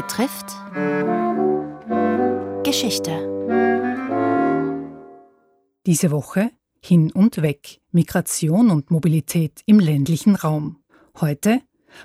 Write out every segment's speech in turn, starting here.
betrifft Geschichte. Diese Woche hin und weg, Migration und Mobilität im ländlichen Raum. Heute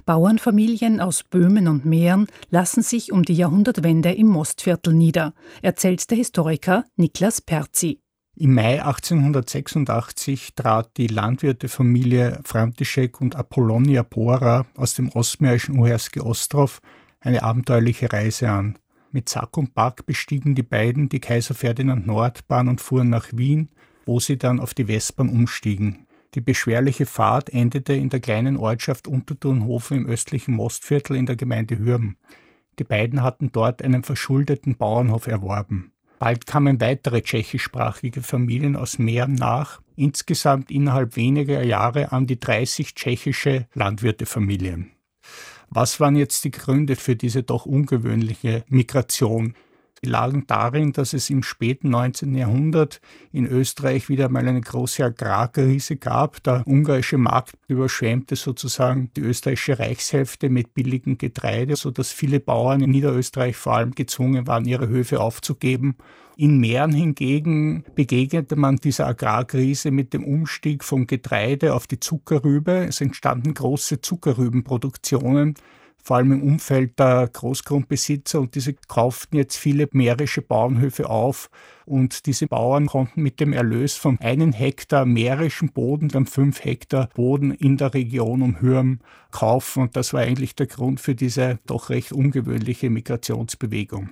Bauernfamilien aus Böhmen und Mähren lassen sich um die Jahrhundertwende im Mostviertel nieder, erzählt der Historiker Niklas Perzi. Im Mai 1886 trat die Landwirtefamilie František und Apollonia Bora aus dem ostmährischen Uherski Ostrov eine abenteuerliche Reise an. Mit Sack und Back bestiegen die beiden die Kaiser Ferdinand Nordbahn und fuhren nach Wien, wo sie dann auf die Westbahn umstiegen. Die beschwerliche Fahrt endete in der kleinen Ortschaft Unterturnhofen im östlichen Mostviertel in der Gemeinde Hürm. Die beiden hatten dort einen verschuldeten Bauernhof erworben. Bald kamen weitere tschechischsprachige Familien aus Mähren nach, insgesamt innerhalb weniger Jahre an die 30 tschechische Landwirtefamilien. Was waren jetzt die Gründe für diese doch ungewöhnliche Migration? Die lagen darin, dass es im späten 19. Jahrhundert in Österreich wieder mal eine große Agrarkrise gab. Der ungarische Markt überschwemmte sozusagen die österreichische Reichshälfte mit billigem Getreide, sodass viele Bauern in Niederösterreich vor allem gezwungen waren, ihre Höfe aufzugeben. In Mähren hingegen begegnete man dieser Agrarkrise mit dem Umstieg vom Getreide auf die Zuckerrübe. Es entstanden große Zuckerrübenproduktionen vor allem im Umfeld der Großgrundbesitzer und diese kauften jetzt viele mährische Bauernhöfe auf und diese Bauern konnten mit dem Erlös von einem Hektar mährischen Boden dann fünf Hektar Boden in der Region um Hürm kaufen und das war eigentlich der Grund für diese doch recht ungewöhnliche Migrationsbewegung.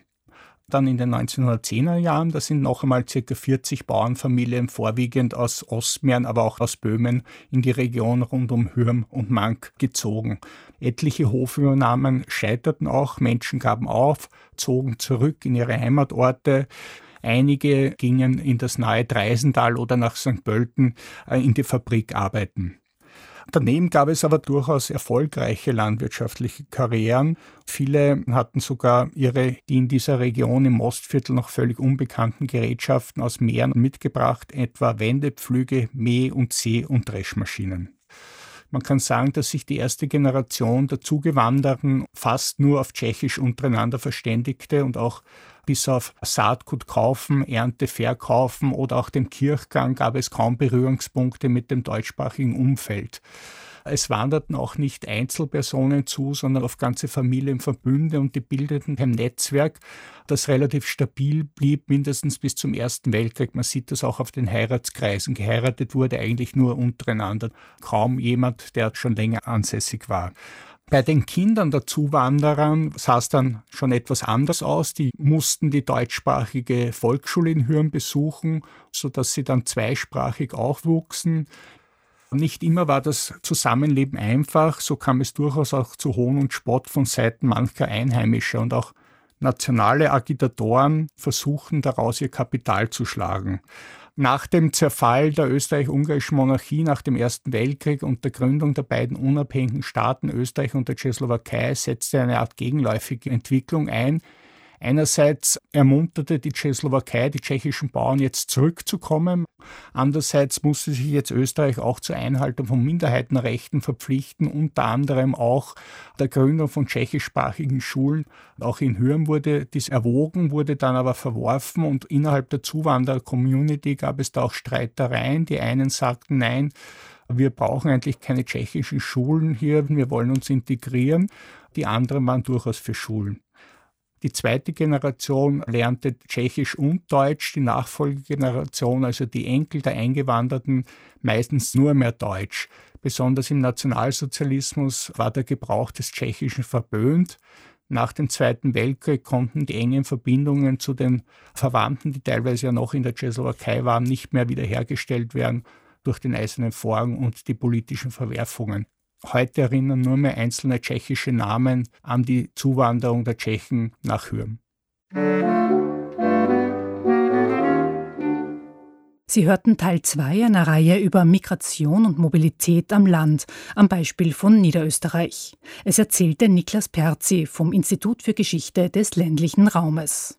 Dann in den 1910er Jahren, da sind noch einmal ca. 40 Bauernfamilien, vorwiegend aus Ostmähren, aber auch aus Böhmen, in die Region rund um Hürm und Mank gezogen. Etliche Hofübernahmen scheiterten auch, Menschen gaben auf, zogen zurück in ihre Heimatorte. Einige gingen in das nahe Dreisental oder nach St. Pölten äh, in die Fabrik arbeiten. Daneben gab es aber durchaus erfolgreiche landwirtschaftliche Karrieren. Viele hatten sogar ihre, die in dieser Region im Mostviertel noch völlig unbekannten Gerätschaften aus Meeren mitgebracht, etwa Wendepflüge, Mäh- und See- und Dreschmaschinen. Man kann sagen, dass sich die erste Generation der Zugewanderten fast nur auf Tschechisch untereinander verständigte und auch bis auf Saatgut kaufen, Ernte verkaufen oder auch dem Kirchgang gab es kaum Berührungspunkte mit dem deutschsprachigen Umfeld. Es wanderten auch nicht Einzelpersonen zu, sondern auf ganze Familienverbünde und die bildeten ein Netzwerk, das relativ stabil blieb, mindestens bis zum Ersten Weltkrieg. Man sieht das auch auf den Heiratskreisen. Geheiratet wurde eigentlich nur untereinander. Kaum jemand, der schon länger ansässig war. Bei den Kindern der Zuwanderern sah es dann schon etwas anders aus. Die mussten die deutschsprachige Volksschule in Hürn besuchen, sodass sie dann zweisprachig aufwuchsen. Nicht immer war das Zusammenleben einfach, so kam es durchaus auch zu Hohn und Spott von Seiten mancher Einheimischer und auch nationale Agitatoren versuchten daraus ihr Kapital zu schlagen. Nach dem Zerfall der österreich-ungarischen Monarchie nach dem Ersten Weltkrieg und der Gründung der beiden unabhängigen Staaten Österreich und der Tschechoslowakei setzte eine Art gegenläufige Entwicklung ein, Einerseits ermunterte die Tschechoslowakei die tschechischen Bauern jetzt zurückzukommen. Andererseits musste sich jetzt Österreich auch zur Einhaltung von Minderheitenrechten verpflichten, unter anderem auch der Gründung von tschechischsprachigen Schulen. Auch in Hürm wurde dies erwogen, wurde dann aber verworfen und innerhalb der Zuwanderer-Community gab es da auch Streitereien. Die einen sagten, nein, wir brauchen eigentlich keine tschechischen Schulen hier, wir wollen uns integrieren. Die anderen waren durchaus für Schulen. Die zweite Generation lernte Tschechisch und Deutsch, die Nachfolgegeneration, also die Enkel der Eingewanderten, meistens nur mehr Deutsch. Besonders im Nationalsozialismus war der Gebrauch des Tschechischen verböhnt. Nach dem Zweiten Weltkrieg konnten die engen Verbindungen zu den Verwandten, die teilweise ja noch in der Tschechoslowakei waren, nicht mehr wiederhergestellt werden durch den Eisernen Vorhang und die politischen Verwerfungen. Heute erinnern nur mehr einzelne tschechische Namen an die Zuwanderung der Tschechen nach Hürm. Sie hörten Teil 2 einer Reihe über Migration und Mobilität am Land am Beispiel von Niederösterreich. Es erzählte Niklas Perzi vom Institut für Geschichte des ländlichen Raumes.